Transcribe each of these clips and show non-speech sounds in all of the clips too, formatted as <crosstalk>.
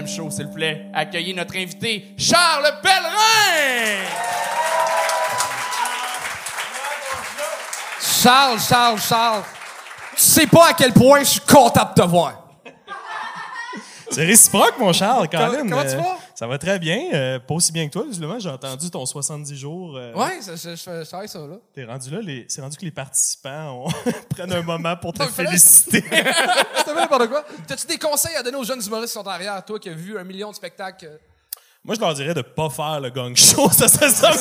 deuxième show, s'il vous plaît. Accueillez notre invité, Charles Pellerin! Charles, Charles, Charles. Tu sais pas à quel point je suis content de te voir. C'est réciproque, mon Charles, quand même. comment tu vas? Ça va très bien. euh, pas aussi bien que toi, visiblement. J'ai entendu ton 70 jours. euh, Ouais, je, je, je, je travaille ça, là. T'es rendu là. les- C'est rendu que les participants ont- <laughs> prennent un moment pour te Non, féliciter. <laughs> C'était n'importe quoi. T'as-tu des conseils à donner aux jeunes humoristes qui sont en arrière, toi qui as vu un million de spectacles? Moi, je leur dirais de pas faire le gang show. <laughs> Ça serait ça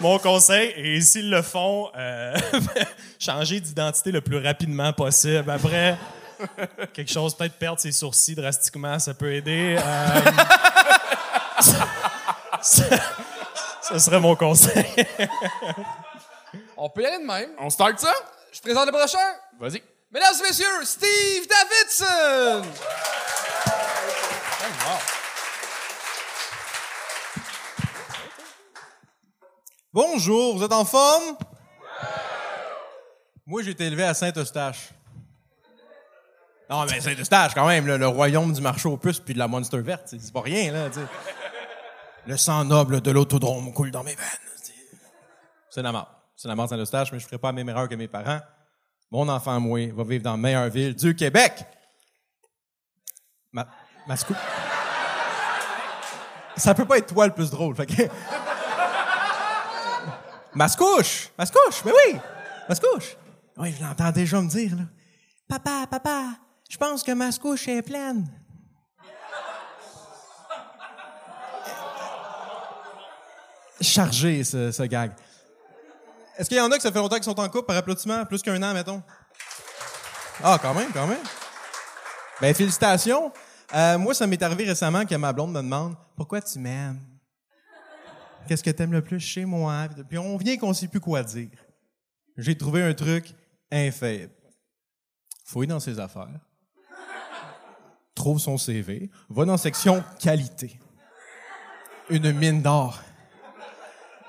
mon, mon conseil. Et s'ils le font, euh, changer d'identité le plus rapidement possible. Après, quelque chose, peut-être perdre ses sourcils drastiquement, ça peut aider. Euh, ça, ça- ça serait mon conseil. On peut y aller de même. On start ça? Je présente le prochain. Vas-y. Mesdames et messieurs, Steve Davidson! Bonjour, vous êtes en forme? Moi, j'ai été élevé à Saint-Eustache. Non, mais Saint-Eustache, quand même, le royaume du marché aux puces puis de la Monster verte, c'est c'est pas rien, là. Le sang noble de l'autodrome coule dans mes veines. C'est la mort. C'est la mort de Saint-Eustache, mais je ferai pas la même erreur que mes parents. Mon enfant, moi, va vivre dans la meilleure ville du Québec. Ma... Mascou... Ça peut pas être toi le plus drôle, fait que... Mascouche! Mascouche! Mais oui! Mascouche! Oui, je l'entends déjà me dire, là. Papa, papa, je pense que Mascouche est pleine. Chargé, ce, ce gag. Est-ce qu'il y en a que ça fait longtemps qu'ils sont en couple par applaudissement? Plus qu'un an, mettons? Ah, quand même, quand même. Ben, félicitations. Euh, moi, ça m'est arrivé récemment que ma blonde me demande Pourquoi tu m'aimes? Qu'est-ce que t'aimes le plus chez moi? Puis on vient qu'on sait plus quoi dire. J'ai trouvé un truc infaillible. Fouille dans ses affaires. Trouve son CV. Va dans section qualité. Une mine d'or.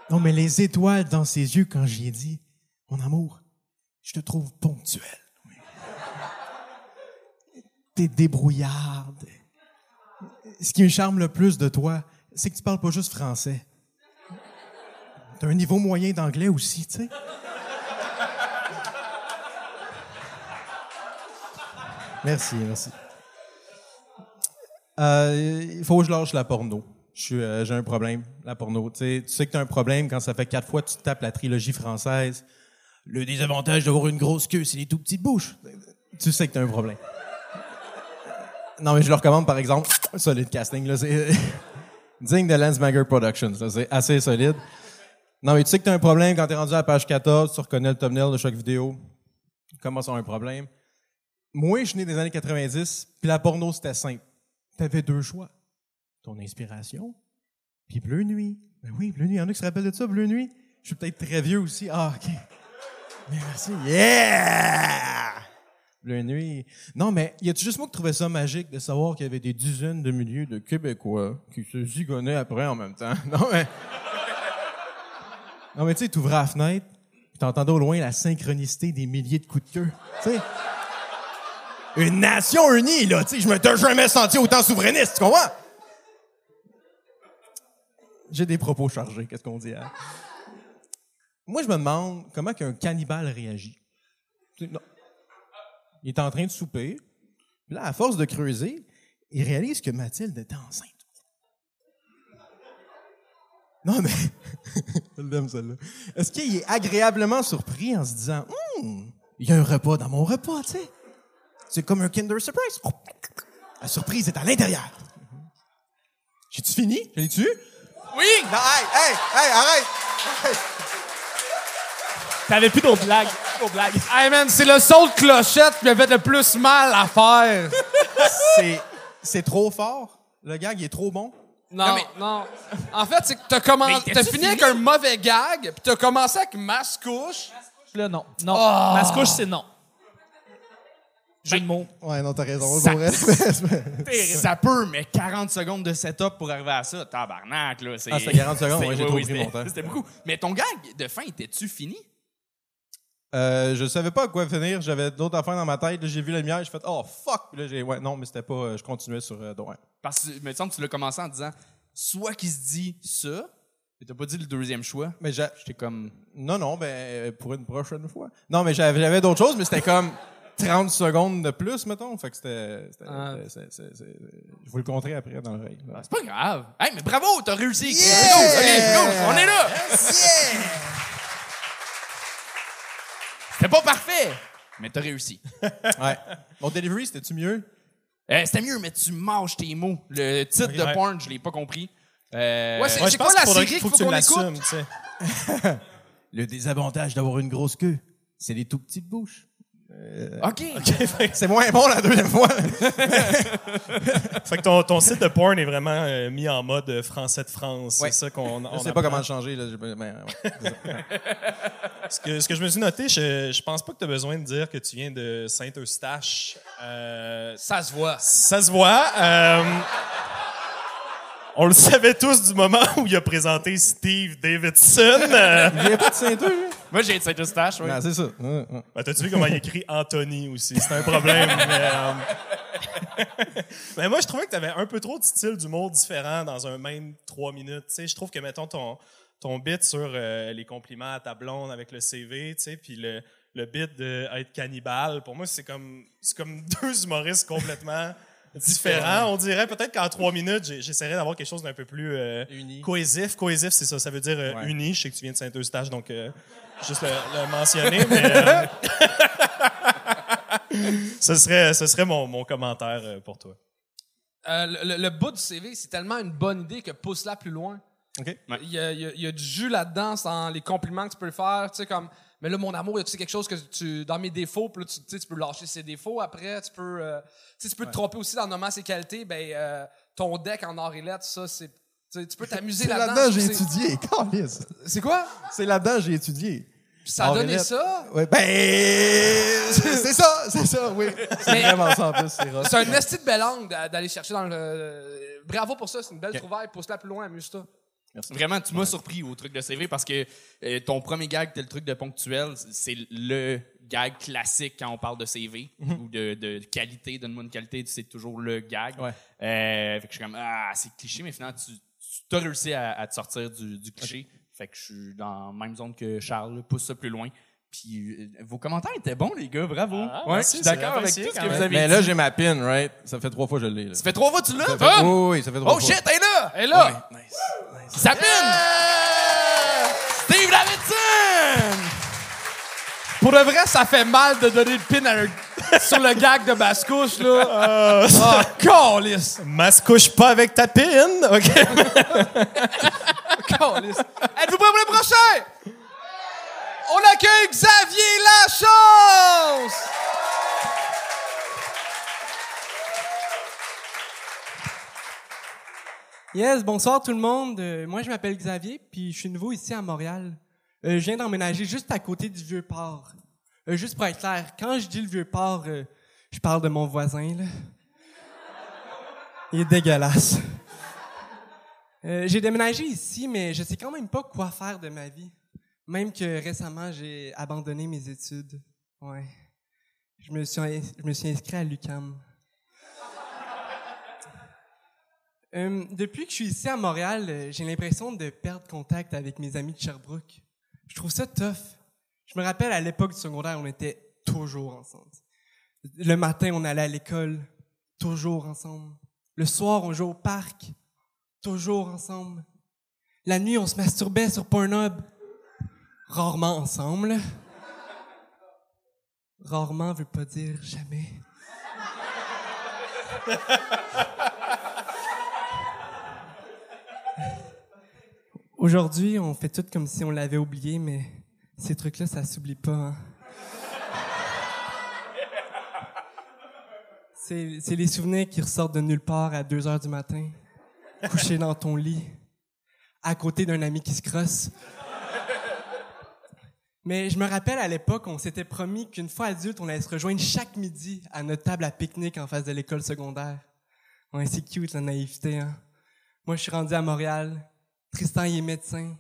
Non, mais les étoiles dans ses yeux quand j'y ai dit, mon amour, je te trouve ponctuel. T'es débrouillarde. Ce qui me charme le plus de toi, c'est que tu parles pas juste français. T'as un niveau moyen d'anglais aussi, tu sais. Merci, merci. Euh, Il faut que je lâche la porno. Euh, J'ai un problème, la porno. Tu sais, tu sais que tu as un problème quand ça fait quatre fois que tu tapes la trilogie française. Le désavantage d'avoir une grosse queue, c'est les tout petites bouches. Tu sais que tu as un problème. Non, mais je le recommande, par exemple, solide casting, là, c'est <laughs> digne de Lensmager Productions, c'est assez solide. Non, mais tu sais que tu as un problème quand tu es rendu à la page 14, tu reconnais le thumbnail de chaque vidéo. Comment ça, un problème? Moi, je suis né des années 90, puis la porno, c'était simple. Tu avais deux choix. Ton inspiration, puis Bleu Nuit. Ben oui, Bleu Nuit. Il y en a qui se rappellent de ça, Bleu Nuit? Je suis peut-être très vieux aussi. Ah, OK. Merci. Yeah! Bleu Nuit. Non, mais y a-tu juste moi qui trouvais ça magique de savoir qu'il y avait des dizaines de milliers de Québécois qui se zigonnaient après en même temps? <laughs> Non, mais... Non, mais tu sais, la fenêtre, puis t'entendais au loin la synchronicité des milliers de coups de queue. Tu sais? Une nation unie, là, tu sais, je me t'ai jamais senti autant souverainiste, tu comprends? J'ai des propos chargés, qu'est-ce qu'on dit, hein? Moi, je me demande comment qu'un cannibale réagit. Non. Il est en train de souper, puis là, à force de creuser, il réalise que Mathilde était enceinte. Non, mais. <laughs> Je celle-là. Est-ce qu'il est agréablement surpris en se disant Hum, il y a un repas dans mon repas, tu sais? C'est comme un Kinder Surprise. La surprise est à l'intérieur. J'ai-tu fini? J'ai-tu? Oui! Non, hey, hey, hey, arrête! Hey. T'avais plus d'autres blagues. D'autres blagues. Hey man, c'est le saut de clochette qui m'a fait le plus mal à faire. C'est, c'est trop fort? Le gag, il est trop bon? Non, non. En fait, c'est que t'as commencé, Mais t'as fini avec un mauvais gag, puis t'as commencé avec masse couche. Là, non. Non. Mascouche, c'est non. Jeu de mots. Ouais, non, t'as raison. Ça-. <laughs> Ça peut, mais 40 secondes de setup pour arriver à ça, tabarnak, là. c'est- Ah, c'était 40 secondes, ouais, j'ai trop pris c'était- mon temps. C'était beaucoup. Mais ton gag de fin, était-tu fini? Euh, je savais pas à quoi finir. J'avais d'autres affaires dans ma tête. Là, J'ai vu la lumière. J'ai fait oh fuck. Puis là, j'ai ouais non mais c'était pas. euh, je continuais sur euh, ouais. Parce que, me semble que tu l'as commencé en disant soit qu'il se dit ça, mais t'as pas dit le deuxième choix. Mais j'ai J'étais comme. non non ben euh, pour une prochaine fois. Non mais j'avais d'autres choses mais c'était comme 30 secondes de plus mettons. Fait que c'était. c'était- Ah. c'est- c'est- c'est- c'est- Je vous le compterai après dans l'oreille. là. C'est pas grave. Hey, mais bravo, t'as réussi. Yeah! Go, go, go, on est là. C'était pas parfait, mais t'as réussi. <laughs> Ouais. Mon delivery c'était tu mieux? Euh, C'était mieux, mais tu mâches tes mots. Le titre de Ouais. porn, je l'ai pas compris. Euh, Ouais, c'est- je quoi la série qu'il faut qu'on sais. <laughs> Le désavantage d'avoir une grosse queue, c'est les tout petites bouches. OK. <laughs> C'est moins bon la deuxième fois. <laughs> Fait que ton, ton site de porn est vraiment euh, mis en mode euh, français de France. Ouais. C'est ça qu'on on Je sais apprend. pas comment le changer là. ben, ouais. <laughs> Ce que, ce que je me suis noté, je, je pense pas que tu as besoin de dire que tu viens de Saint-Eustache. Euh, Ça se voit. ça se voit. euh, on le savait tous du moment où il a présenté Steve Davidson. Euh, Il a pas de ceinture. Moi, j'ai de Saint-Eustache, oui. Non, c'est ça. Ouais, ouais. ben, T'as-tu vu comment il écrit Anthony aussi? C'est un problème. <laughs> mais, euh, <laughs> mais moi, je trouvais que tu avais un peu trop de style d'humour différent dans un même trois minutes. Tu sais, je trouve que, mettons, ton, ton bit sur euh, les compliments à ta blonde avec le CV, tu sais, puis le, le bit de être cannibale, pour moi, c'est comme, c'est comme <laughs> deux humoristes complètement différents. On dirait peut-être qu'en trois minutes, j'essaierais d'avoir quelque chose d'un peu plus euh, Uni. cohésif. Cohésif, c'est ça. Ça veut dire euh, Ouais. uni. Je sais que tu viens de Saint-Eustache, donc euh, juste le, le mentionner. Mais, euh, <laughs> ce serait, ce serait mon, mon commentaire euh, pour toi. Euh, le, le- le bout du CV, c'est tellement une bonne idée que pousse-la plus loin. OK. Il y a, il y a- il y a du jus là-dedans, dans les compliments que tu peux faire. Tu sais, comme, mais là, mon amour, tu sais quelque chose que tu, dans mes défauts, puis là, tu, tu sais, tu peux lâcher ses défauts après. Tu peux, euh, tu sais, tu peux te tromper aussi dans nommant ses qualités. Ben, euh, ton deck en or et lettres, ça, c'est. tu peux t'amuser C'est là-dedans. là-dedans je j'ai étudié. <laughs> C'est- C'est quoi? C'est là-dedans j'ai étudié. Puis ça a donné lettres. ça? Ouais, ben <laughs> c'est c'est ça, c'est ça, oui. C'est vraiment ça en plus, c'est. C'est un esti de belle angle d'a- d'aller chercher dans le. Bravo pour ça, c'est une belle trouvaille. Pousse-la plus loin, amuse-toi. Vraiment, tu m'as surpris au truc de CV parce que euh, ton premier gag, c'était le truc de ponctuel. C'est le gag classique quand on parle de CV ou de, de qualité. Donne-moi une qualité, c'est toujours le gag. Ouais. Euh, fait que je suis comme, ah, c'est cliché, mais finalement, tu, tu as réussi à, à te sortir du, du cliché. Fait que je suis dans la même zone que Charles, pousse ça plus loin. Puis euh, vos commentaires étaient bons, les gars, bravo. Ah, ouais, merci, je suis d'accord avec tout ce que vous avez Mais dit. là j'ai ma pin, right? Ça fait trois fois que je l'ai. là. ça fait trois fois que tu l'as, Tom? fait- Oui, oui, ça fait trois Oh fois. shit, elle est là! Et là, Ça pine! Steve Davidson! pour de vrai, ça fait mal de donner le pin à un- <laughs> sur le gag de Bascouche, là. <laughs> Oh, câlisse! Mascouche pas avec ta pine, OK? <laughs> Câlisse. Êtes-vous prêts pour le prochain? On accueille Xavier Lachance! Yes, bonsoir tout le monde. Euh, moi, je m'appelle Xavier, puis je suis nouveau ici à Montréal. Euh, je viens d'emménager juste à côté du Vieux-Port. Euh, juste pour être clair, quand je dis le Vieux-Port, euh, je parle de mon voisin, là. Il est dégueulasse. J'ai déménagé ici, mais je sais quand même pas quoi faire de ma vie. Même que récemment, j'ai abandonné mes études. Ouais. Je me suis, je me suis inscrit à l'UQAM. <laughs> Euh, depuis que je suis ici à Montréal, euh, j'ai l'impression de perdre contact avec mes amis de Sherbrooke. Je trouve ça tough. Je me rappelle à l'époque du secondaire, on était toujours ensemble. Le matin, on allait à l'école, toujours ensemble. Le soir, on jouait au parc, toujours ensemble. La nuit, on se masturbait sur Pornhub, rarement ensemble. Rarement veut pas dire jamais. Aujourd'hui, on fait tout comme si on l'avait oublié, mais ces trucs-là, ça s'oublie pas. hein. C'est les souvenirs qui ressortent de nulle part à 2 heures du matin, couché dans ton lit, à côté d'un ami qui se crosse. Mais je me rappelle à l'époque, on s'était promis qu'une fois adulte, on allait se rejoindre chaque midi à notre table à pique-nique en face de l'école secondaire. C'est cute la naïveté. Hein. Moi, je suis rendu à Montréal. Tristan, il est médecin.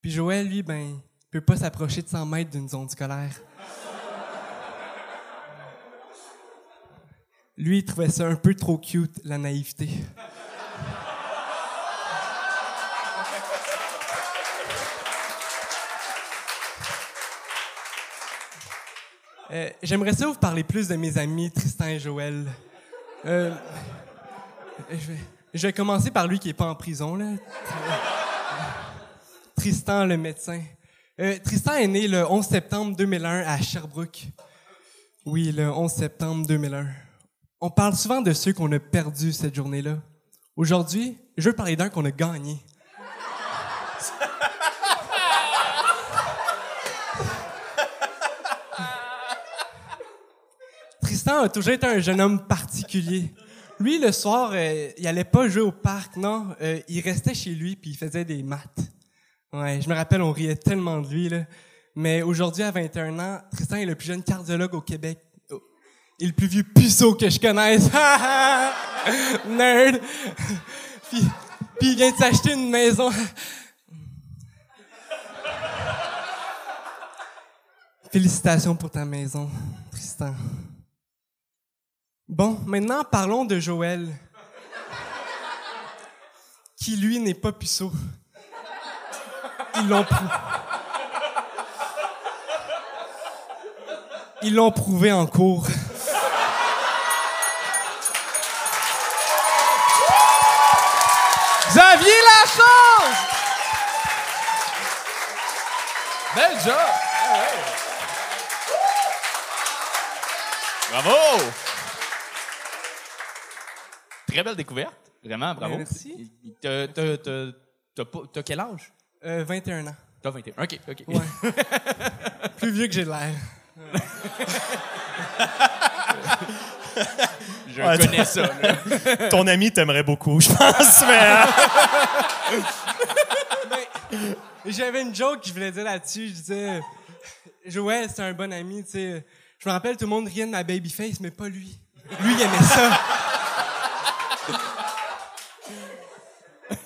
Puis Joël, lui, ben, peut pas s'approcher de 100 mètres d'une zone scolaire. Lui, il trouvait ça un peu trop cute, la naïveté. Euh, J'aimerais ça vous parler plus de mes amis Tristan et Joël. Euh, je, vais, commencer par lui qui est pas en prison là. Tristan, le médecin. Euh, Tristan est né le 11 septembre 2001 à Sherbrooke. Oui, le 11 septembre 2001. On parle souvent de ceux qu'on a perdus cette journée-là. Aujourd'hui, je veux parler d'un qu'on a gagné. Tristan a toujours été un jeune homme particulier. Lui, le soir, euh, il allait pas jouer au parc, non. Euh, il restait chez lui puis il faisait des maths. Ouais, je me rappelle, on riait tellement de lui, là. Mais aujourd'hui, à 21 ans, Tristan est le plus jeune cardiologue au Québec. Oh. Et le plus vieux puceau que je connaisse. <laughs> Nerd! <laughs> puis, puis il vient de s'acheter une maison. <laughs> Félicitations pour ta maison, Tristan. Bon, maintenant parlons de Joël. Qui, lui, n'est pas puceau. Ils l'ont prouvé. Ils l'ont prouvé en cours. Xavier Lachance! Bel job! Bravo! Très belle découverte. Vraiment, bravo. Merci. T'as- t'as- t'as- T'as pas- t'as quel âge? Euh, 21 ans. T'as 21. OK, OK. Ouais. <laughs> Plus vieux que j'ai de l'air. <laughs> Je Ouais, connais ça. là. <laughs> Ton ami t'aimerait beaucoup, je pense. Mais, hein? J'avais une joke que je voulais dire là-dessus. Je disais, Joël, c'est un bon ami, tu sais. Je me rappelle, tout le monde riait de ma babyface, mais pas lui. Lui, il aimait ça.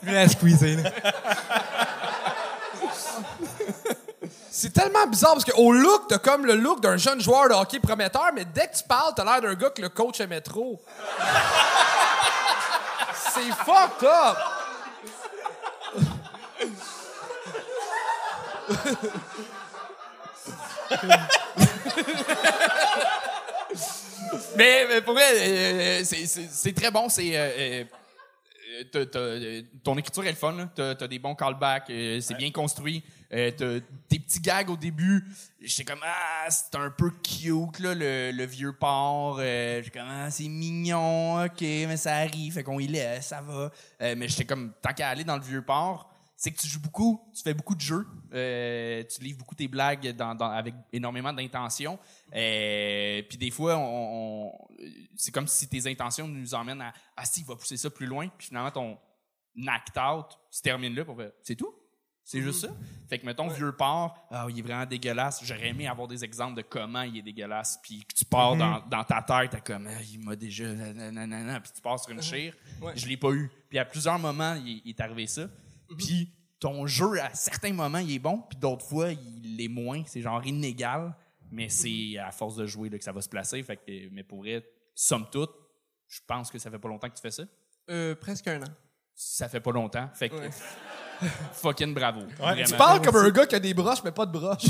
Je voulais la squeezer, là. C'est tellement bizarre parce qu'au look, t'as comme le look d'un jeune joueur de hockey prometteur, mais dès que tu parles, t'as l'air d'un gars que le coach aimait trop. C'est fucked up! mais, mais pour vrai, euh, c'est- c'est c'est très bon. C'est. euh, euh, t'as- t'as- euh, ton écriture est le fun. là. T'as as des bons callbacks. euh, c'est bien construit. Euh, t'as tes petits gags au début. J'étais comme ah c'est un peu cute là le, le vieux port. Euh, J'étais comme ah c'est mignon. Ok mais ça arrive. Fait qu'on y laisse. Ça va. Euh, mais j'étais comme tant qu'à aller dans le vieux port. C'est que tu joues beaucoup, tu fais beaucoup de jeux, euh, tu livres beaucoup tes blagues dans, dans- avec énormément d'intention. Euh, puis des fois, on, on- c'est comme si tes intentions nous emmènent à ah si, il va pousser ça plus loin. Puis finalement, ton act out se termine là pour c'est tout? C'est juste ça. Fait que mettons vieux port, ah il est vraiment dégueulasse. J'aurais aimé avoir des exemples de comment il est dégueulasse. Puis que tu pars dans, dans ta tête, t'es comme ah, il m'a déjà nanana, puis tu pars sur une chire. Ouais. Je l'ai pas eu. Puis à plusieurs moments, il, il est arrivé ça. Puis ton jeu, à certains moments, il est bon, puis d'autres fois, il est moins. C'est genre inégal, mais c'est à force de jouer là, que ça va se placer. Fait que, mais pour vrai, somme toute, je pense que ça fait pas longtemps que tu fais ça. Euh, presque un an. Ça fait pas longtemps. Fait que Ouais. <laughs> fucking bravo. Tu parles comme un gars qui a des broches, mais pas de broches. <laughs>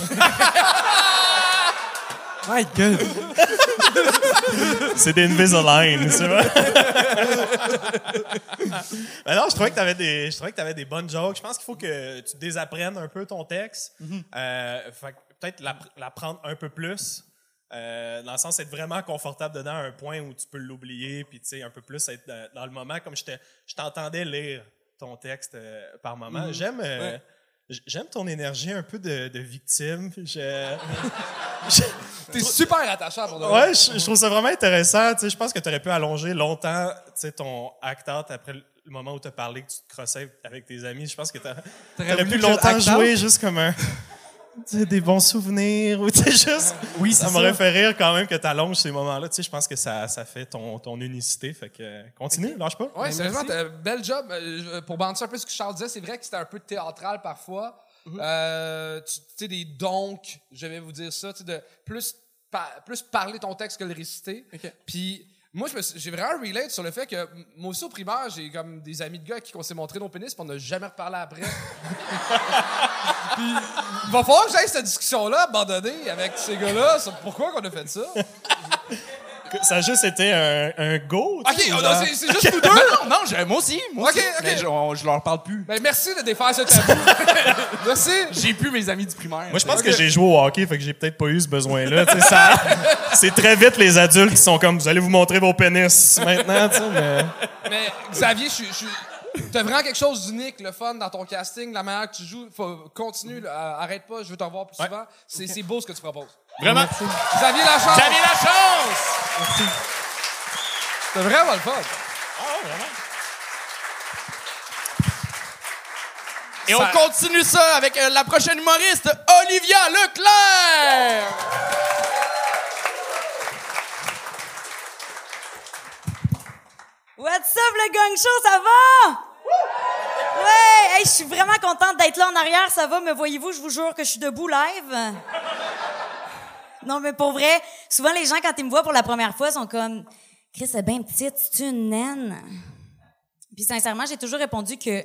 My God. C'est des Invisalign, c'est vrai. Mais non, je trouvais que tu avais des, je trouvais que avais des bonnes jokes. Je pense qu'il faut que tu désapprennes un peu ton texte. Euh, fait que peut-être l'app- l'apprendre un peu plus. Euh, dans le sens d'être vraiment confortable dedans à un point où tu peux l'oublier, puis tu sais, un peu plus être dans, dans le moment, comme je te- je t'entendais lire ton texte euh, par moment. J'aime euh, Ouais. J'aime ton énergie un peu de, de victime. <laughs> Je, T'es super attachant pour. Ouais, je, je trouve ça vraiment intéressant. Tu sais, je pense que tu aurais pu allonger longtemps tu sais, ton act-out après le moment où tu as parlé que tu te crossais avec tes amis. Je pense que tu T'aurais aurais pu longtemps jouer juste comme un. Des bons souvenirs ou tu sais, juste. <laughs> Oui, ça ça. fait rire quand même que tu allonges ces moments-là. Tu sais, je pense que ça, ça fait ton, ton unicité. Fait que euh, continue, lâche pas. Ouais, Ben, sérieusement, bel job. Euh, je- Pour bandir un peu ce que Charles disait, c'est vrai que c'était un peu théâtral parfois. Euh, tu sais, des donc, je vais vous dire ça, tu sais, de plus, pa- plus parler ton texte que le réciter. Puis, Moi, me j'ai vraiment relate sur le fait que moi aussi au primaire, j'ai comme des amis de gars qui qu'on s'est montré nos pénis, puis on n'a jamais reparlé après. <laughs> puis il va falloir que j'aille cette discussion-là abandonnée avec ces gars-là sur pourquoi qu'on a fait ça? Ça a juste été un, un go. tu Ok, sais, on genre- a- c'est c'est juste nous deux. Non, non, non, j'ai- moi aussi. Moi Ok, aussi. ok. Mais je, on- je leur parle plus. Ben merci de défaire ce tabou. <laughs> merci. J'ai plus mes amis du primaire. Moi, je pense Ok. que j'ai joué au hockey, fait que j'ai peut-être pas eu ce besoin-là. tu sais, ça- <laughs> C'est très vite les adultes qui sont comme, vous allez vous montrer vos pénis maintenant, tu sais, mais... Mais Xavier, je suis- je suis. T'as vraiment quelque chose d'unique, le fun dans ton casting, la manière que tu joues. Faut, continue, là, euh, arrête pas, je veux t'en voir plus souvent. C'est c'est beau ce que tu proposes. Vraiment? Xavier Lachance! J'avais la chance! C'est vraiment le fun. Et Ça- on continue ça avec euh, la prochaine humoriste, Olivia Leclerc! What's up, le gang show, ça va? Ouais, hey, je suis vraiment contente d'être là en arrière, ça va, me voyez-vous, je vous jure que je suis debout live. Non, mais pour vrai, souvent les gens, quand ils me voient pour la première fois, sont comme, Chris, c'est bien petite, c'est une naine? Puis sincèrement, j'ai toujours répondu que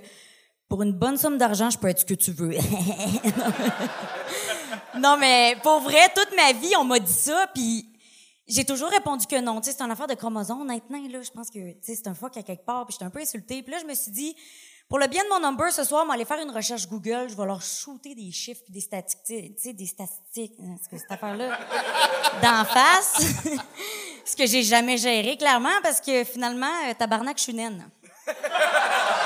pour une bonne somme d'argent, je peux être ce que tu veux. <laughs> non, mais pour vrai, toute ma vie, on m'a dit ça, j'ai toujours répondu que non. Tu sais, c'est une affaire de chromosomes maintenant, là. Je pense que, tu sais, c'est un fuck à quelque part, puis j'étais un peu insultée. Puis là, je me suis dit, pour le bien de mon number, ce soir, on va aller faire une recherche Google. Je vais leur shooter des chiffres puis des statistiques, tu sais, des statistiques, hein, que cette affaire-là, <laughs> d'en face. <laughs> ce que j'ai jamais géré, clairement, parce que finalement, euh, tabarnak, je suis naine. <laughs>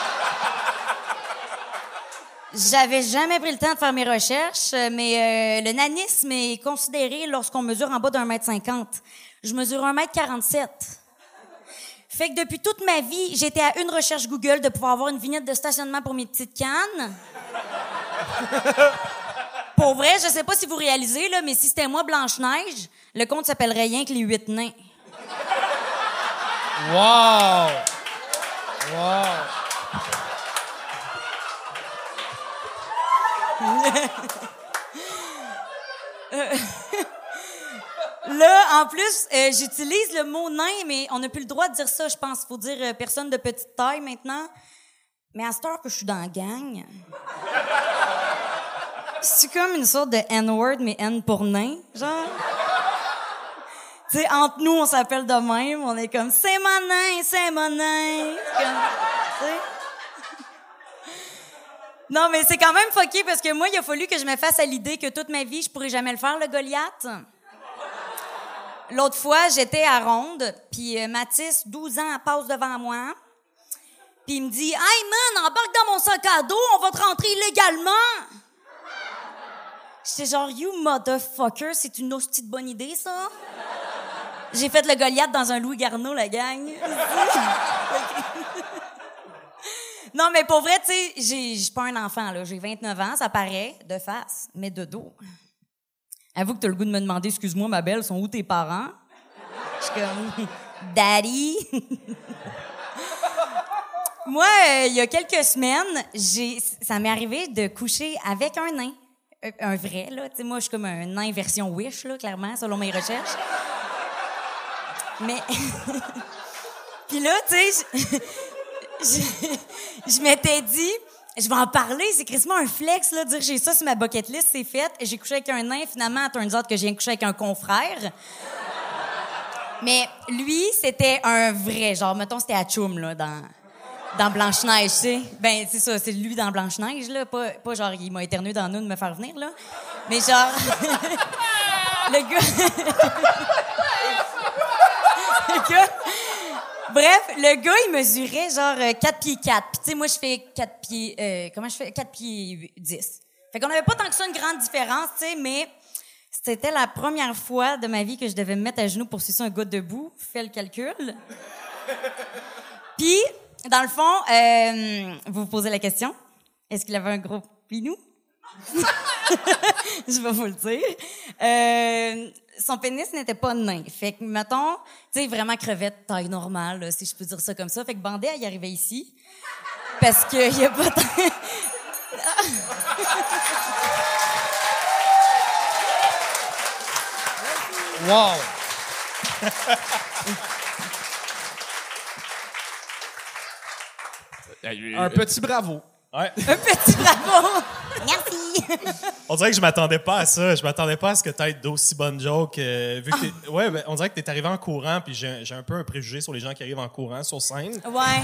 J'avais jamais pris le temps de faire mes recherches, euh, mais euh, le nanisme est considéré lorsqu'on mesure en bas d'un mètre cinquante. Je mesure un mètre quarante-sept. Fait que depuis toute ma vie, j'étais à une recherche Google de pouvoir avoir une vignette de stationnement pour mes petites cannes. <laughs> pour vrai, je sais pas si vous réalisez, là, mais si c'était moi, Blanche-Neige, le compte s'appellerait rien que les huit nains. Wow! Wow! <laughs> Là, en plus, euh, j'utilise le mot nain, mais on n'a plus le droit de dire ça, je pense. Faut dire euh, personne de petite taille maintenant. Mais à cette heure que je suis dans la gang, c'est comme une sorte de N-word, mais N pour nain, genre. tu sais, entre nous, on s'appelle de même. On est comme, c'est mon nain, c'est mon nain. Comme. Non, mais c'est quand même fucké parce que moi, il a fallu que je me fasse à l'idée que toute ma vie, je pourrais jamais le faire, le Goliath. L'autre fois, j'étais à Ronde, puis euh, Mathis, 12 ans, passe devant moi. Puis il me dit Hey man, embarque dans mon sac à dos, on va te rentrer illégalement. J'étais genre You motherfucker, c'est une hostie de bonne idée, ça. J'ai fait le Goliath dans un Louis Garneau, la gang. <laughs> non, mais pour vrai, tu sais, j'ai- pas un enfant, là. J'ai 29 ans, ça paraît, de face, mais de dos. Avoue que t'as le goût de me demander, excuse-moi, ma belle, sont où tes parents? Je suis comme, <laughs> Daddy. <laughs> Moi, euh, il y a quelques semaines, ça m'est arrivé de coucher avec un nain. Euh, Un vrai, là. Moi, je suis comme un nain version Wish, là, clairement, selon mes recherches. Mais. <laughs> Puis là, tu sais, je, m'étais dit, je vais en parler, c'est quasiment un flex, là, dire j'ai ça sur ma bucket list, c'est fait. J'ai couché avec un nain, finalement, turns out que j'ai couché avec un confrère. Mais lui, c'était un vrai, genre, mettons, c'était à Chum, là, dans, dans Blanche-Neige, tu sais. Ben, c'est ça, c'est lui dans Blanche-Neige, là. Pas, pas genre, il m'a éternué dans nous de me faire venir, là. Mais genre, <laughs> le gars. <laughs> le gars. Bref, le gars, il mesurait genre euh, 4 pieds 4. Puis tu sais, moi, je fais 4 pieds... euh, comment je fais? 4 pieds huit- 10. Fait qu'on avait pas tant que ça une grande différence, tu sais, mais c'était la première fois de ma vie que je devais me mettre à genoux pour sucer un gars debout. Fais le calcul. Puis, dans le fond, euh, vous vous posez la question. Est-ce qu'il avait un gros pinou? <laughs> je vais vous le dire. Euh, son pénis n'était pas nain. Fait que, mettons, tu sais, vraiment crevette, taille normale, si je peux dire ça comme ça. Fait que Bandé, elle y arrivait ici. Parce qu'il y a pas <laughs> wow! <laughs> Un petit bravo. Un petit bravo! <laughs> On dirait que je m'attendais pas à ça. Je m'attendais pas à ce que t'aies d'aussi bonnes jokes. euh, vu que t'es- ouais, ben, on dirait que t'es arrivé en courant, puis j'ai j'ai un peu un préjugé sur les gens qui arrivent en courant sur scène. Ouais.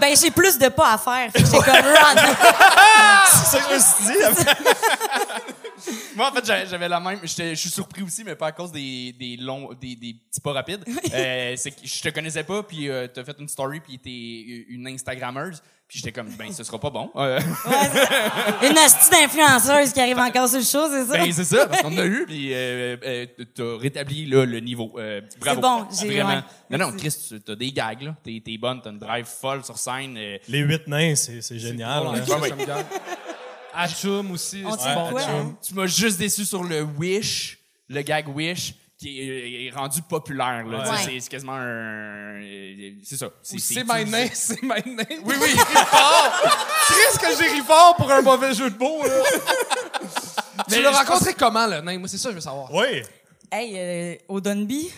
Ben, j'ai plus de pas à faire. Fait que j'ai <laughs> comme run. <laughs> C'est ça que je me suis dit. Moi, en fait, j'avais j'avais la même. Je suis surpris aussi, mais pas à cause des, des longs, des, des petits pas rapides. Euh, c'est que je te connaissais pas, puis euh, t'as fait une story, puis t'es une Instagrammeuse. Puis j'étais comme, ben, ce sera pas bon. Euh, Une astuce d'influenceuse qui arrive encore sur le show, c'est ça? ben, c'est ça, parce qu'on a eu, puis euh, euh, t'as rétabli là, le niveau. Euh, bravo. bon, j'ai- Vraiment. ouais. non, non. Chris, tu- t'as des gags, là. T'es t'es bonne, t'as une drive folle sur scène. euh, Les huit nains, c'est c'est génial. Ouais, me gagne. Achum aussi. On c'est dit bon. quoi, Achum. hein? tu m'as juste déçu sur le Wish, le gag Wish, qui est, est rendu populaire. Là. Ouais. Tu sais, C'est c'est quasiment un. euh, C'est ça. Ou C'est c'est my name, c'est my name. Oui, oui, il rit fort. <laughs> Triste que j'ai ri fort pour un mauvais jeu de mots, là. <laughs> tu l'as rencontré comment, le nain? Moi, c'est ça que je veux savoir. Oui. Hey, euh, au Dunby?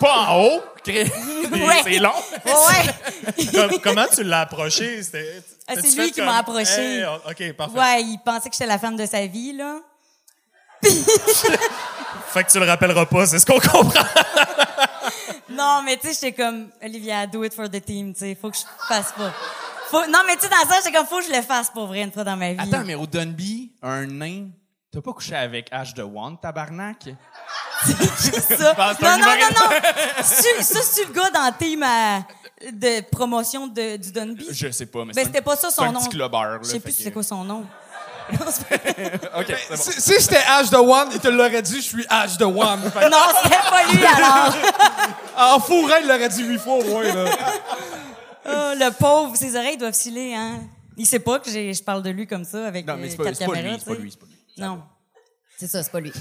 Pas en haut. Chris. Ouais. C'est long. Ouais. Com- comment tu l'as approché? C'était- Ah, c'est t'as-tu lui fait qui m'a approché. Hey, OK, parfait. Ouais, il pensait que j'étais la femme de sa vie, là. Fait que tu le rappelleras pas, c'est ce qu'on comprend. Non, mais tu sais, j'étais comme, Olivia, do it for the team, tu sais, faut que je fasse pas. Faut... Non, mais tu sais, dans ça, j'étais comme, faut que je le fasse pour vrai une fois dans ma vie. Attends, mais au Dunby, un nain. T'as pas couché avec H de One, tabarnak? ça. <laughs> c'est Non, un non, non, non. C'est-tu- Ça, c'est le gars dans le team à- de promotion de, du Dunby? Je sais pas, mais Ben, c'était pas ça son c'est un nom. petit clubbeur, là, Je sais plus que- c'est quoi son nom. <laughs> Bon. Si, si c'était H de One, il te l'aurait dit, je suis H de One. Fait <laughs> Non, c'était pas lui alors. <laughs> en fourré, il l'aurait dit huit fois au moins, là. Oh, le pauvre, ses oreilles doivent filer, hein. Il sait pas que j'ai- je parle de lui comme ça avec Non, mais euh, c'est pas, caméras, lui, c'est pas lui, c'est pas lui. Non. C'est ça, c'est pas lui.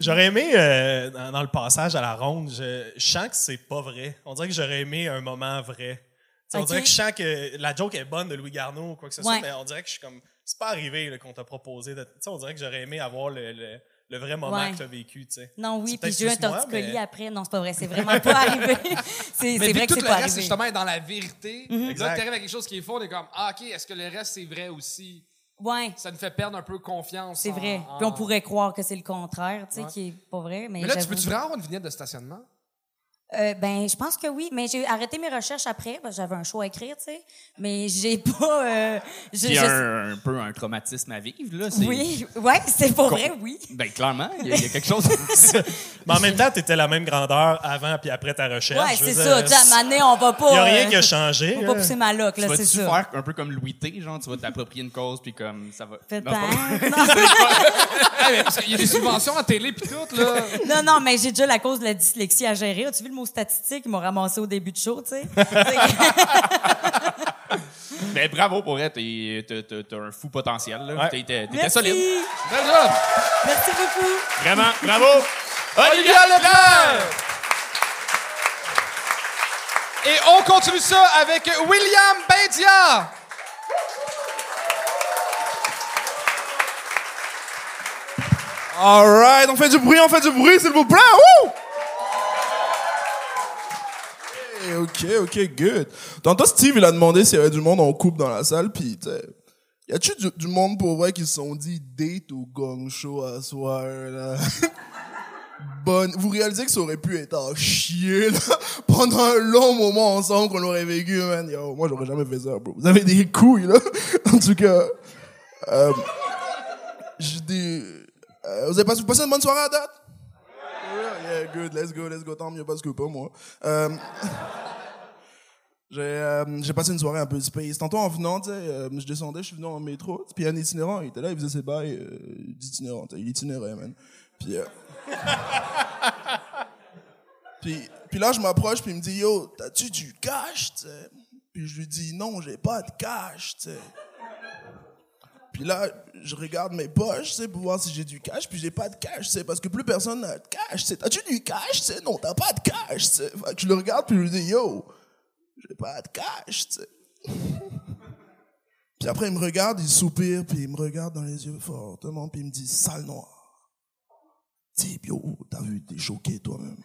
J'aurais aimé, euh, dans, dans le passage à la ronde, je, je sens que c'est pas vrai. On dirait que j'aurais aimé un moment vrai. On dirait que je sens que la joke est bonne de Louis Garneau ou quoi que ce soit, mais on dirait que je suis comme. C'est pas arrivé qu'on t'a proposé. De, tu sais, on dirait que j'aurais aimé avoir le, le, le vrai moment Ouais. que t'as vécu. tu sais. Non, oui, puis j'ai eu un torticolis mais- après. Non, c'est pas vrai. C'est vraiment pas <laughs> arrivé. C'est vrai que c'est le pas reste, arrivé. Mhm. justement, est dans la vérité. Là, Exact. t'arrives avec quelque chose qui est faux, on est comme, ah, OK, est-ce que le reste, c'est vrai aussi? Ouais, Ça nous fait perdre un peu confiance. c'est vrai. en- Puis on pourrait croire que c'est le contraire, tu sais, Ouais. qui est pas vrai. Mais, Mais là, tu peux-tu vraiment avoir une vignette de stationnement? Euh, ben, je pense que oui, mais j'ai arrêté mes recherches après, j'avais un show à écrire, tu sais. Mais j'ai pas. Euh, je- Puis je- un, un peu un traumatisme à vivre, là. Oui, ouais, c'est pour vrai, oui. Ben, clairement, il y, a- il y a quelque <laughs> chose. Mais en même temps, t'étais la même grandeur avant puis après ta recherche. Ouais, c'est ça. Tu sais, à donné, on va pas. Il y a rien euh, qui a changé. On va pas pousser ma loque, tu là, c'est ça. faire un peu comme Louis T, genre, tu vas t'approprier une cause, puis comme ça va. Peut-être. <laughs> Qu'il y a des subventions à télé pis tout, là. Non, non, mais j'ai déjà la cause de la dyslexie à gérer. As-tu vu le mot statistique? Ils m'ont ramassé au début de show, tu sais. <laughs> Ben, bravo pour elle, t'es- t'as un fou potentiel, là. Ouais. T'étais solide. Merci beaucoup. Vraiment, bravo. Olivia Leclerc! Et on continue ça avec William Bendia. Alright, on fait du bruit, on fait du bruit, s'il vous plaît. Woo! Ok, ok, good. Tantôt, Steve, il a demandé s'il y avait du monde en couple dans la salle, sais, y a-tu du, du monde pour vrai qui se sont dit date ou gong show à soir, là? <laughs> Bonne. Vous réalisez que ça aurait pu être à chier, là, <laughs> pendant un long moment ensemble qu'on aurait vécu, man. Yo, moi, j'aurais jamais fait ça, bro. Vous avez des couilles, là. <laughs> En tout cas, euh, je dis, euh, vous avez passé, vous passez une bonne soirée à date? Yeah, good, let's go, let's go. Tant mieux parce que pas moi. Euh, <laughs> j'ai euh, j'ai passé une soirée un peu space. Tantôt en venant, euh, je descendais, je suis venu en métro. Puis un itinérant, il était là, il faisait ses bails euh, d'itinérant. Il itinérait, man. Puis, euh, <laughs> puis, puis là, je m'approche, puis il me dit, yo, t'as-tu du cash, tu sais? Puis je lui dis, non, j'ai pas de cash, tu sais. Puis là, je regarde mes poches, sais, pour voir si j'ai du cash, puis j'ai pas de cash, sais, parce que plus personne n'a de cash, tu sais. T'as-tu du cash, sais? Non, t'as pas de cash, que je le regarde, puis je lui dis, yo, j'ai pas de cash. <laughs> Puis après, il me regarde, il soupire, puis il me regarde dans les yeux fortement, puis il me dit, sale noir. Dis, yo, t'as vu, t'es choqué toi-même.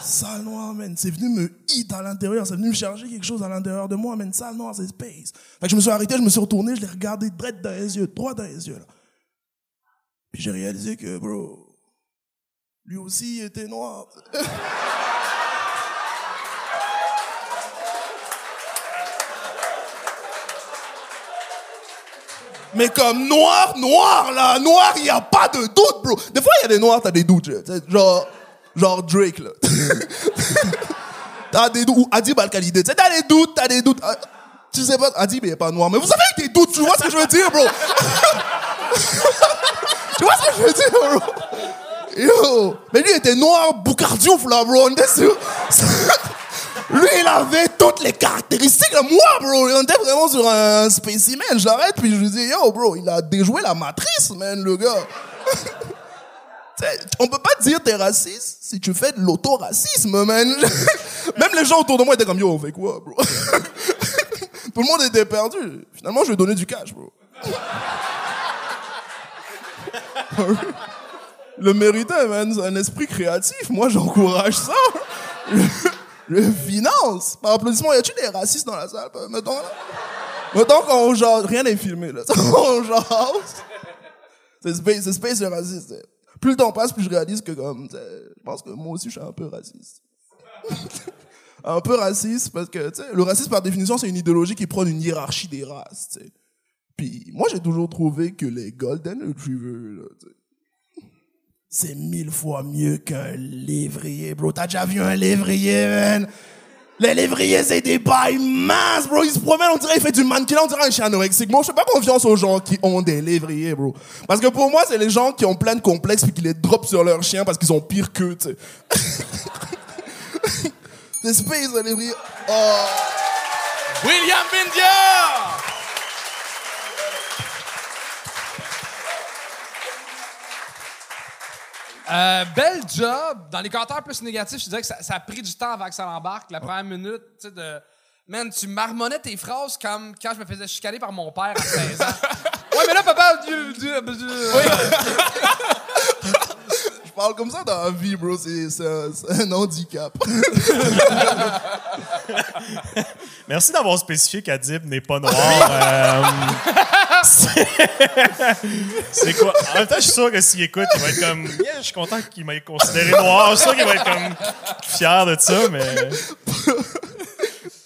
Salle noire, man. C'est venu me hit à l'intérieur. C'est venu me charger quelque chose à l'intérieur de moi, man. Salle noire, c'est space. Fait je me suis arrêté, je me suis retourné, je l'ai regardé droit dans les yeux, droit dans les yeux, là. Puis j'ai réalisé que, bro, lui aussi était noir. <laughs> Mais comme noir, noir, là, noir, il y a pas de doute, bro. Des fois, il y a des noirs, t'as des doutes, genre, genre Drake, là. <laughs> <laughs> t'as des doutes, ou Adib Al-Khalidé, t'as des doutes, t'as des doutes. Ah, Tu sais pas, Adib, il est pas noir, mais vous avez des doutes, tu vois ce que je veux dire, bro? <laughs> tu vois ce que je veux dire, bro? Yo! Mais lui, il était noir, Boucardiouf, là, bro, on était sur... <laughs> Lui, il avait toutes les caractéristiques de moi, bro. On était vraiment sur un spécimen. Je l'arrête, puis je lui dis, yo, bro, il a déjoué la matrice, man, le gars. On peut pas dire t'es raciste si tu fais de l'autoracisme, man. <laughs> Même les gens autour de moi étaient comme, yo, on fait quoi, bro? <laughs> Tout le monde était perdu. Finalement, je lui ai donné du cash, bro. <laughs> Le méritait, man. C'est un esprit créatif. Moi, j'encourage ça. Le finance. Par applaudissement, y a-tu des racistes dans la salle? Mettons, là. Mettons qu'on genre, rien n'est filmé, là. On genre. C'est space, c'est space le raciste. T'sais. Plus le temps passe, plus je réalise que comme, t'sais, je pense que moi aussi je suis un peu raciste. <laughs> un peu raciste parce que, le racisme par définition c'est une idéologie qui prône une hiérarchie des races, tu sais. Puis moi j'ai toujours trouvé que les golden retrievers, c'est mille fois mieux qu'un lévrier, bro. T'as déjà vu un lévrier, man? Les lévriers, c'est des bails minces, bro. Ils se promènent, on dirait, il fait du mannequin, on dirait un chien anorexique. Moi, je fais pas confiance aux gens qui ont des lévriers, bro. Parce que pour moi, c'est les gens qui ont plein de complexes puis qui les drop sur leur chien parce qu'ils ont pire qu'eux, tu sais. <laughs> c'est space, un lévrier. Oh. William Bindia! Euh, bel job. Dans les commentaires plus négatifs, je dirais que ça, ça a pris du temps avant que ça l'embarque. La première minute, tu sais, de. Man, tu marmonnais tes phrases comme quand je me faisais chicaner par mon père à 16 ans. <laughs> ouais, mais là, papa. du- du- du- Je parle comme ça dans la vie, bro. C'est c'est un, c'est un handicap. Merci d'avoir spécifié qu'Adib n'est pas noir. <laughs> Euh, <laughs> c'est- quoi? En même temps, je suis sûr que s'il écoute, il va être comme. Je suis content qu'il m'ait considéré noir. Je suis sûr qu'il va être comme fier de ça, mais.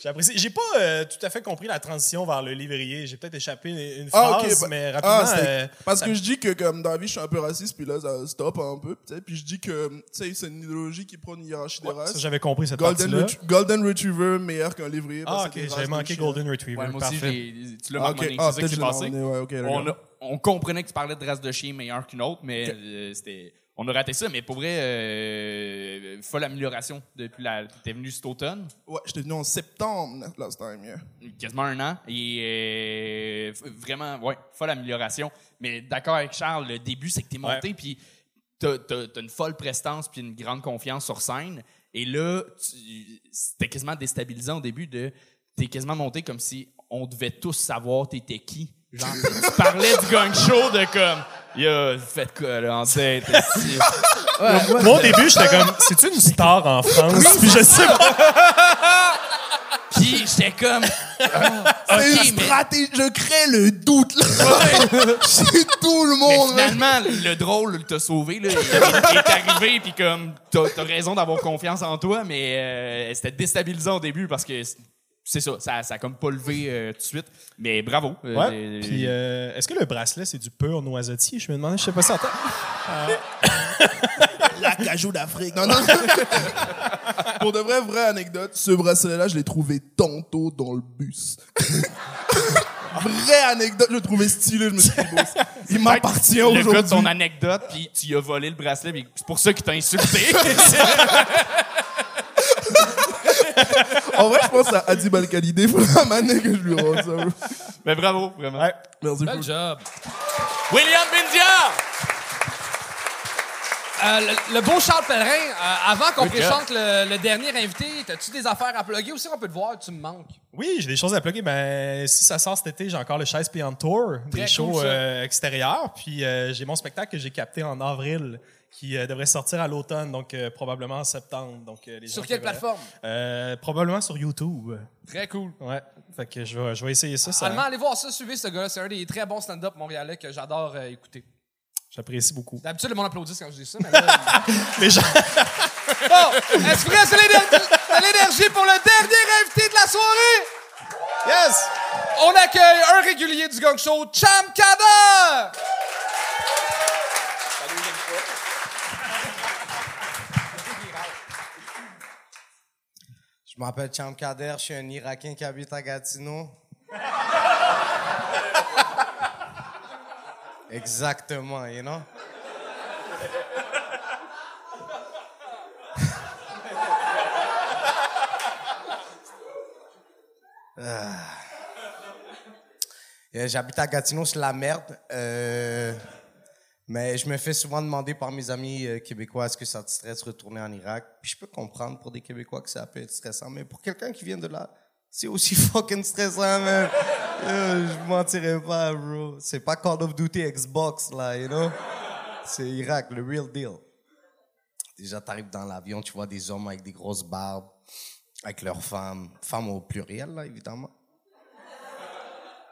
J'apprécie. J'ai pas euh, tout à fait compris la transition vers le livrier. J'ai peut-être échappé une une Ah, phrase, bah- mais Ah, rapidement. euh, parce ça- que je dis que comme dans la vie je suis un peu raciste puis là ça stop un peu puis je dis que c'est une idéologie qui prône une hiérarchie des ça, races j'avais compris cette Golden, Golden Retriever meilleur qu'un lévrier parce Ah, ok, j'avais manqué. Golden Retriever. Ouais, moi aussi, tu l'as Ah, ok. marmonné. Ah, c'est ça qui s'est passé. on comprenait que tu parlais de race de chien meilleure qu'une autre, mais euh, c'était. On a raté ça, mais pour vrai, euh, folle amélioration depuis la. T'es venu cet automne, ouais j'étais venu en septembre last time yeah. quasiment un an, et euh, vraiment, ouais, folle amélioration. Mais d'accord avec Charles, le début, c'est que t'es monté, puis t'as, t'as une folle prestance, puis une grande confiance sur scène. Et là, c'était quasiment déstabilisant au début de. T'es quasiment monté comme si on devait tous savoir t'étais qui. Genre, tu parlais du gang show de comme. Yo, faites quoi là en tête? <laughs> Moi, au début, j'étais comme, c'est-tu une star en <laughs> France? Puis je sais pas. Puis j'étais comme. ah, une mais- stratégie je crée le doute là <laughs> chez tout le Mais monde man. finalement, le drôle t'a sauvé. Là. Il, est arrivé, puis comme, t'as t'as raison d'avoir confiance en toi, mais euh, c'était déstabilisant au début parce que c'est- ça, ça, ça a comme pas levé euh, tout de suite. Mais bravo. Euh, Ouais. euh, Puis, euh, est-ce que le bracelet, c'est du pur noisetier? Je me demandais, je sais pas ça. Attends. <laughs> la cajou d'Afrique non non <laughs> pour de vraies vraies anecdotes ce bracelet là je l'ai trouvé tantôt dans le bus <laughs> vraie anecdote je le trouvais stylé je me suis dit il m'appartient le gars de aujourd'hui ton anecdote, puis tu y as volé le bracelet, puis c'est pour ça qu'il t'a insulté. En vrai, je pense à Adib Al-Khalidé. Faut la manée que je lui rende ça. mais bravo, vraiment. Merci Bel beaucoup. job. William Bindia! Euh, le, le beau Charles Pellerin, euh, avant qu'on présente le, le dernier invité, as-tu des affaires à plugger aussi? On peut te voir, tu me manques. Oui, j'ai des choses à plugger. Ben, si ça sort cet été, j'ai encore le Chaise Pliant Tour, des Très shows cool, ça. euh, extérieurs. Puis j'ai mon spectacle que j'ai capté en avril, qui devrait sortir à l'automne, donc probablement en septembre. Donc, les Sur quelle plateforme? Probablement sur YouTube. Très cool. Ouais. Fait que je vais, je vais essayer ça. ça Allemand, allez voir ça, suivez ce gars-là. C'est un des très bons stand-up montréalais que j'adore écouter. J'apprécie beaucoup. D'habitude, le monde applaudit quand je dis ça, mais là... <laughs> Les gens. <laughs> bon, est-ce que c'est l'énergie pour le dernier invité de la soirée? Yes! On accueille un régulier du gang show, Cham Kader! Je m'appelle Cham Kader, je suis un Irakien qui habite à Gatineau. Exactement, you know? Ah. Yeah, J'habite à Gatineau, c'est la merde. Euh, mais je me fais souvent demander par mes amis euh, québécois est-ce que ça te stresse retourner en Irak? Puis je peux comprendre pour des Québécois que ça peut être stressant, mais pour quelqu'un qui vient de là, c'est aussi <laughs> fucking stressant, man. Yo, je mentirais pas, bro. C'est pas Call of Duty Xbox, là, you know? C'est Irak, le real deal. Déjà, t'arrives dans l'avion, tu vois des hommes avec des grosses barbes, avec leurs femmes, femmes au pluriel, là, évidemment.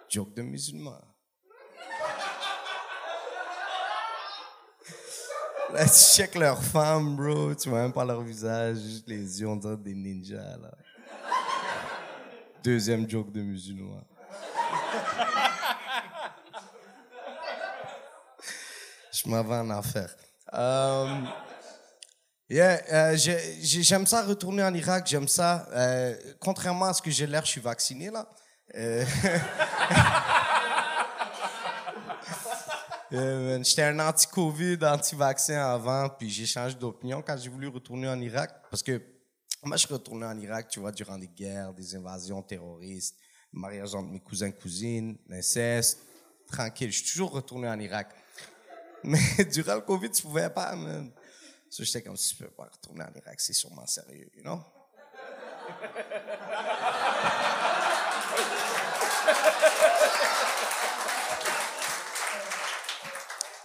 Joke de musulmans. Là, check leurs femmes, bro. Tu vois même pas leur visage, juste les yeux, on dirait des ninjas, là. Deuxième joke de musulman. Je m'en vais en enfer. Euh, yeah, euh, j'ai- j'ai- j'aime ça retourner en Irak, j'aime ça. Euh, contrairement à ce que j'ai l'air, je suis vacciné, là. <laughs> J'étais un anti-Covid, anti-vaccin avant, puis j'ai changé d'opinion quand j'ai voulu retourner en Irak. Parce que moi, je suis retourné en Irak, tu vois, durant des guerres, des invasions terroristes, mariage entre mes cousins cousines, l'inceste, tranquille. Je suis toujours retourné en Irak. <laughs> Mais durant le Covid, tu pouvais pas, man. So, j'étais comme, si je peux pas retourner en Irak, c'est sûrement sérieux, you know? <laughs>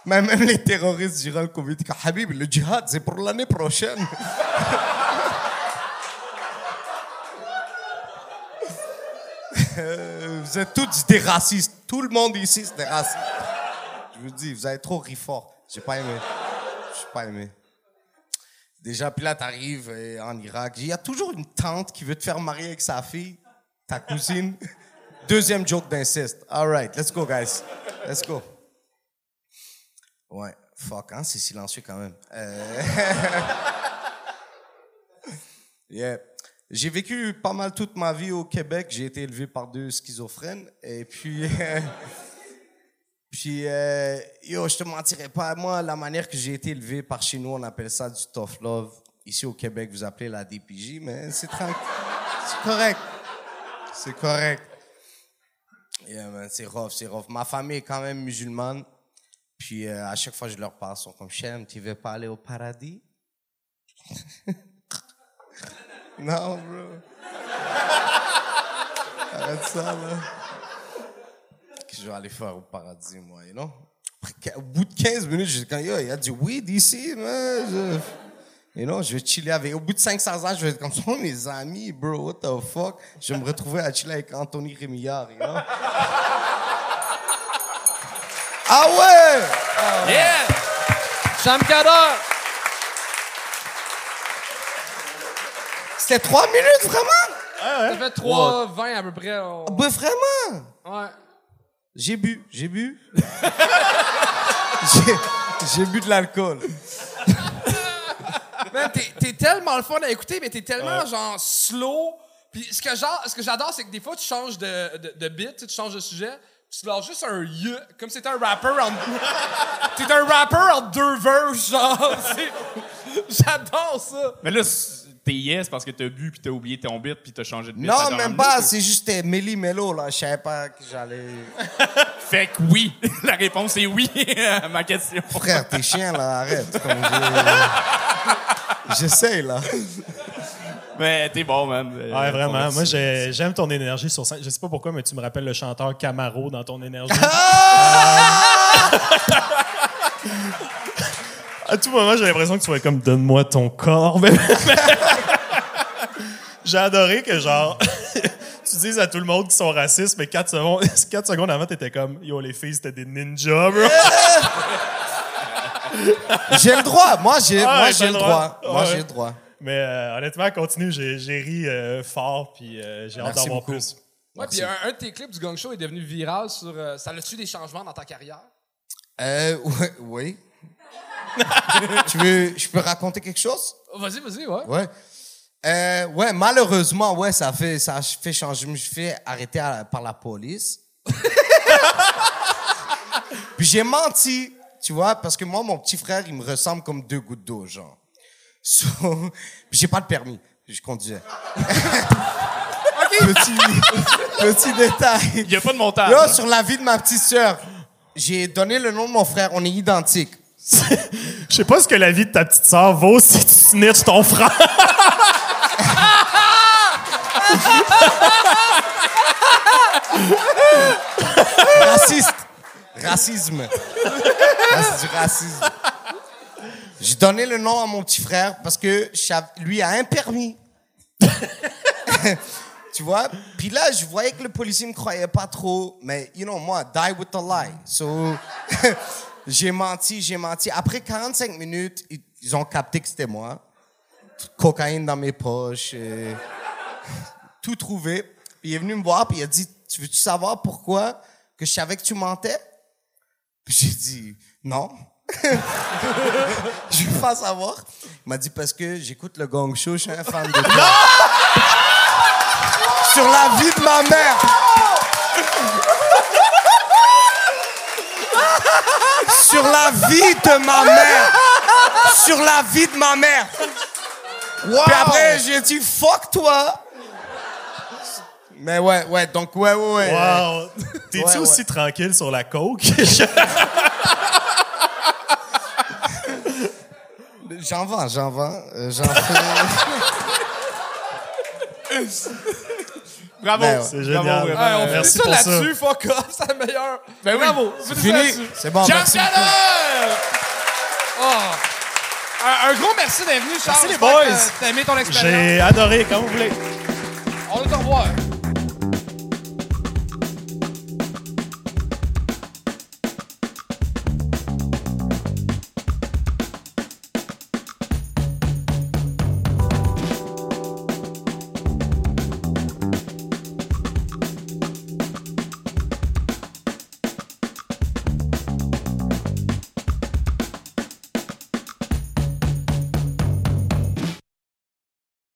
Mais même les terroristes durant le Covid, Habib, le djihad, c'est pour l'année prochaine. <laughs> Euh, vous êtes tous des racistes. Tout le monde ici, c'est des racistes. Je vous dis, vous avez trop ri fort. J'ai pas aimé. J'ai pas aimé. Déjà, puis là, t'arrives euh, en Irak. Il y a toujours une tante qui veut te faire marier avec sa fille, ta cousine. Deuxième joke d'inceste. All right, let's go, guys. Let's go. Ouais, fuck, hein, c'est silencieux quand même. Euh, <laughs> yeah. J'ai vécu pas mal toute ma vie au Québec. J'ai été élevé par deux schizophrènes. Et puis, <laughs> puis euh, yo, je te mentirais pas. Moi, la manière que j'ai été élevé par chez nous, on appelle ça du tough love. Ici au Québec, vous appelez la DPJ, mais c'est tranquille. C'est correct. C'est correct. Yeah, c'est rough, c'est rough. Ma famille est quand même musulmane. Puis euh, à chaque fois je leur parle, ils sont comme Chem, tu veux pas aller au paradis? <laughs> non, bro. Arrête ça, là. Je vais aller faire au paradis, moi, you know? Au bout de 15 minutes, j'ai quand il y a du weed ici, man. Je, you know, je vais chiller avec. Au bout de 500 ans, je vais être comme ça, mes amis, bro, what the fuck? Je vais me retrouver à chiller avec Anthony Rémillard, you know? ah ouais! Yeah! Cham C'était trois minutes, vraiment? Ça fait 3,20 à peu près. on- Ben, vraiment? Ouais. J'ai bu, j'ai bu? <laughs> j'ai, j'ai bu de l'alcool. <laughs> Man, t'es, t'es tellement le fun à écouter, mais t'es tellement genre slow. Puis ce que, genre, ce que j'adore, c'est que des fois, tu changes de, de, de beat, tu sais, tu changes de sujet, tu lâches juste un ye, comme si t'étais un rapper en. <laughs> t'es un rapper en deux verses, genre. C'est- J'adore ça. Mais là, c- t'es yes parce que t'as bu puis t'as oublié ton bit puis t'as changé de bit. Non, même pas. C'est juste euh, Méli Mélo, là. Je savais pas que j'allais. <laughs> Fait que oui. <laughs> La réponse est oui à ma question. Frère, t'es chien, là. Arrête. <laughs> Comme je- J'essaye, là. Mais t'es bon, man. Euh, Ouais, vraiment. merci. Moi, j'ai- j'aime ton énergie sur scène. Je sais pas pourquoi, mais tu me rappelles le chanteur Camaro dans ton énergie. À tout moment, j'ai l'impression que tu vas comme donne-moi ton corps. Mais- j'ai adoré que genre <laughs> tu dises à tout le monde qu'ils sont racistes, mais 4 secondes, <laughs> quatre secondes avant, t'étais comme yo les filles c'était des ninjas, bro. J'ai le droit. Moi, j'ai Ah, ouais, le droit. droit. Moi, Ouais. j'ai le droit. Mais euh, honnêtement, continue. J'ai, j'ai ri euh, fort, puis euh, j'ai hâte d'en voir beaucoup. plus. Ouais, puis un, un de tes clips du Gang Show est devenu viral sur. euh, ça a-tu des changements dans ta carrière? Euh, <laughs> ouais, oui. <laughs> tu veux, je peux raconter quelque chose? Vas-y, vas-y, ouais. Ouais. Euh, ouais, malheureusement, ouais, ça fait, ça fait changer. Je me suis fait arrêter à- par la police. <laughs> Puis j'ai menti, tu vois, parce que moi, mon petit frère, il me ressemble comme deux gouttes d'eau, genre. So, <laughs> puis j'ai pas de permis. Je conduisais. petit, petit détail. Il y a pas de montage. Là, hein? sur la vie de ma petite sœur, j'ai donné le nom de mon frère. On est identiques. <laughs> Je sais pas ce que la vie de ta petite sœur vaut si tu snitches ton frère. Raciste. Racisme. C'est du racisme. J'ai donné le nom à mon petit frère parce que lui a un permis. <laughs> tu vois? Puis là, je voyais que le policier me croyait pas trop. Mais, you know, moi, die with the lie. So, <laughs> j'ai menti, j'ai menti. Après 45 minutes, ils, ont capté que c'était moi. Cocaïne dans mes poches. <laughs> tout trouvé. Puis il est venu me voir, puis il a dit Tu veux-tu savoir pourquoi que je savais que tu mentais? Puis j'ai dit Non. <laughs> je veux pas savoir. Il m'a dit Parce que j'écoute le Gong Show, je suis un fan de toi. Sur la vie de ma mère. Sur la vie de ma mère. Sur la vie de ma mère. Puis après, j'ai dit fuck toi. Mais ouais, ouais, donc ouais, ouais, ouais. Wow. T'es-tu Ouais, aussi ouais. tranquille sur la coke? J'en vends, j'en vends. euh, j'en fais. <laughs> Bravo. Ben ouais. C'est Bravo, génial. vraiment. Ouais, on Merci ça pour ça. là-dessus, fuck off, c'est la meilleure. Ben oui. Bravo, C'est finissez fini. là-dessus. C'est bon, Jean merci! Oh. Un, un gros merci d'être venu, Charles. Merci, les boys. T'as aimé ton expérience. J'ai adoré, comme vous voulez. On va te revoir.